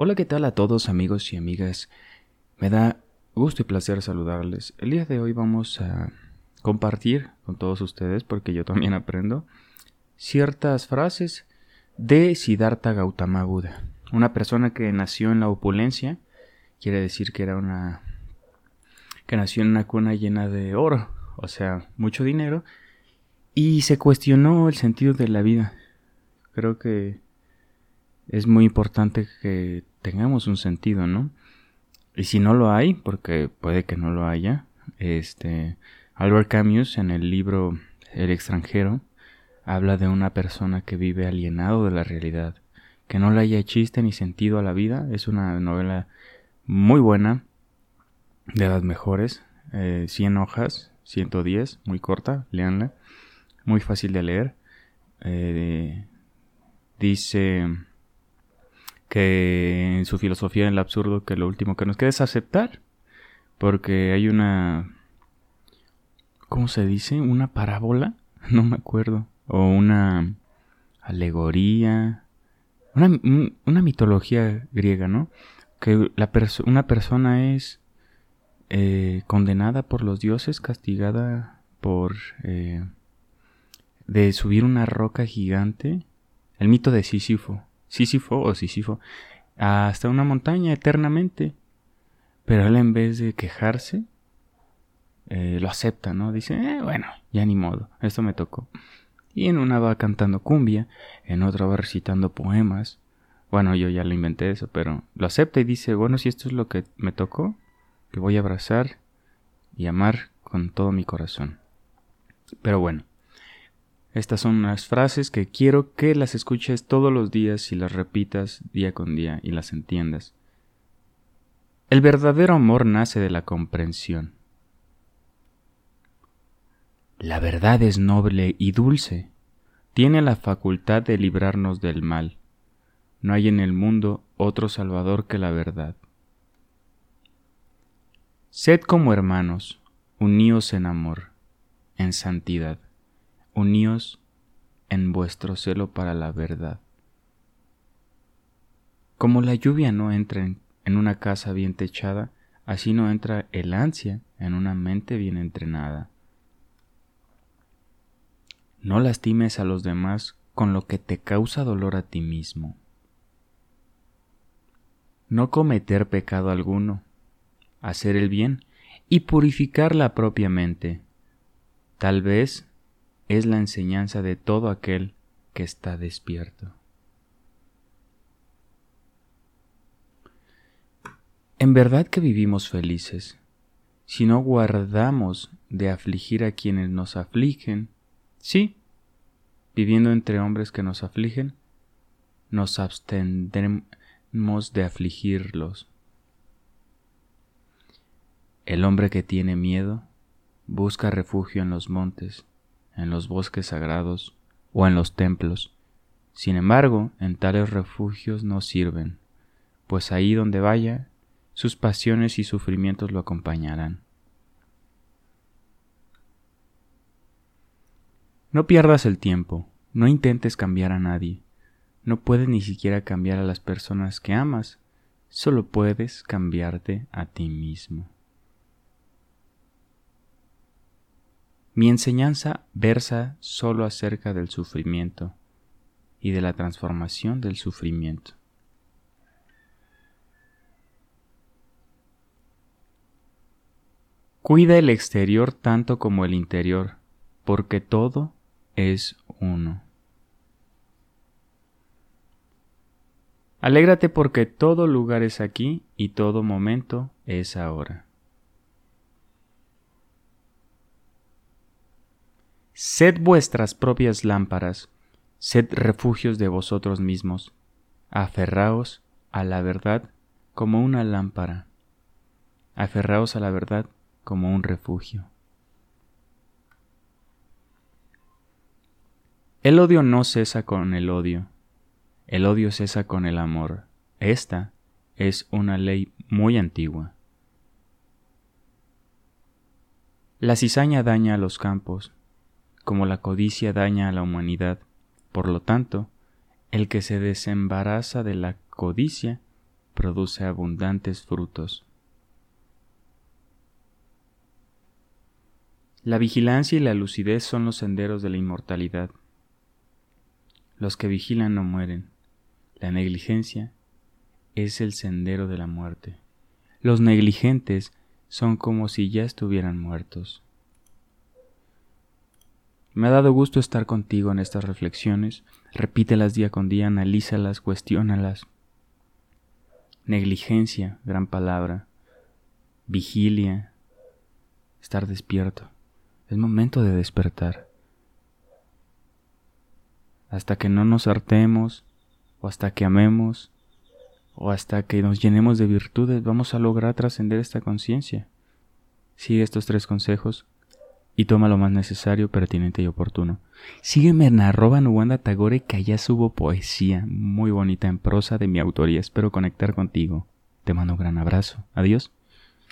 Hola, ¿qué tal a todos amigos y amigas? Me da gusto y placer saludarles. El día de hoy vamos a compartir con todos ustedes, porque yo también aprendo, ciertas frases de Siddhartha Gautama Buda, una persona que nació en la opulencia, quiere decir que era una que nació en una cuna llena de oro, o sea, mucho dinero, y se cuestionó el sentido de la vida. Creo que es muy importante que tengamos un sentido, ¿no? Y si no lo hay, porque puede que no lo haya, este Albert Camus en el libro El extranjero habla de una persona que vive alienado de la realidad, que no le haya chiste ni sentido a la vida. Es una novela muy buena, de las mejores, eh, 100 hojas, 110, muy corta, leanla, muy fácil de leer. Eh, dice que en su filosofía en el absurdo que lo último que nos queda es aceptar, porque hay una, ¿cómo se dice? Una parábola, no me acuerdo, o una alegoría, una, una mitología griega, ¿no? Que la una persona es eh, condenada por los dioses, castigada por eh, de subir una roca gigante, el mito de Sísifo, Sísifo o Sísifo, hasta una montaña eternamente. Pero él en vez de quejarse, eh, lo acepta, ¿no? Dice, eh, bueno, ya ni modo, esto me tocó. Y en una va cantando cumbia, en otra va recitando poemas. Bueno, yo ya lo inventé eso, pero lo acepta y dice, bueno, si esto es lo que me tocó, que voy a abrazar y amar con todo mi corazón. Pero bueno, estas son unas frases que quiero que las escuches todos los días y las repitas día con día y las entiendas. El verdadero amor nace de la comprensión. La verdad es noble y dulce. Tiene la facultad de librarnos del mal. No hay en el mundo otro Salvador que la verdad. Sed como hermanos, uníos en amor, en santidad uníos en vuestro celo para la verdad. Como la lluvia no entra en, una casa bien techada, así no entra el ansia en una mente bien entrenada. No lastimes a los demás con lo que te causa dolor a ti mismo. No cometer pecado alguno, hacer el bien y purificar la propia mente. Tal vez es la enseñanza de todo aquel que está despierto. En verdad que vivimos felices, si no guardamos de afligir a quienes nos afligen, sí, viviendo entre hombres que nos afligen, nos abstendremos de afligirlos. El hombre que tiene miedo busca refugio en los montes, en los bosques sagrados o en los templos. Sin embargo, en tales refugios no sirven, pues ahí donde vaya, sus pasiones y sufrimientos lo acompañarán. No pierdas el tiempo, no intentes cambiar a nadie, no puedes ni siquiera cambiar a las personas que amas, solo puedes cambiarte a ti mismo. Mi enseñanza versa solo acerca del sufrimiento y de la transformación del sufrimiento. Cuida el exterior tanto como el interior, porque todo es uno. Alégrate porque todo lugar es aquí y todo momento es ahora. Sed vuestras propias lámparas, sed refugios de vosotros mismos, aferraos a la verdad como una lámpara, aferraos a la verdad como un refugio. El odio no cesa con el odio, el odio cesa con el amor. Esta es una ley muy antigua. La cizaña daña a los campos, como la codicia daña a la humanidad. Por lo tanto, el que se desembaraza de la codicia produce abundantes frutos. La vigilancia y la lucidez son los senderos de la inmortalidad. Los que vigilan no mueren. La negligencia es el sendero de la muerte. Los negligentes son como si ya estuvieran muertos. Me ha dado gusto estar contigo en estas reflexiones. Repítelas día con día, analízalas, cuestiónalas. Negligencia, gran palabra. Vigilia, estar despierto. Es momento de despertar. Hasta que no nos hartemos, o hasta que amemos, o hasta que nos llenemos de virtudes, vamos a lograr trascender esta conciencia. Sigue estos tres consejos y toma lo más necesario, pertinente y oportuno. Sígueme en arroba Nuwanda Tagore que allá subo poesía muy bonita en prosa de mi autoría. Espero conectar contigo. Te mando un gran abrazo. Adiós.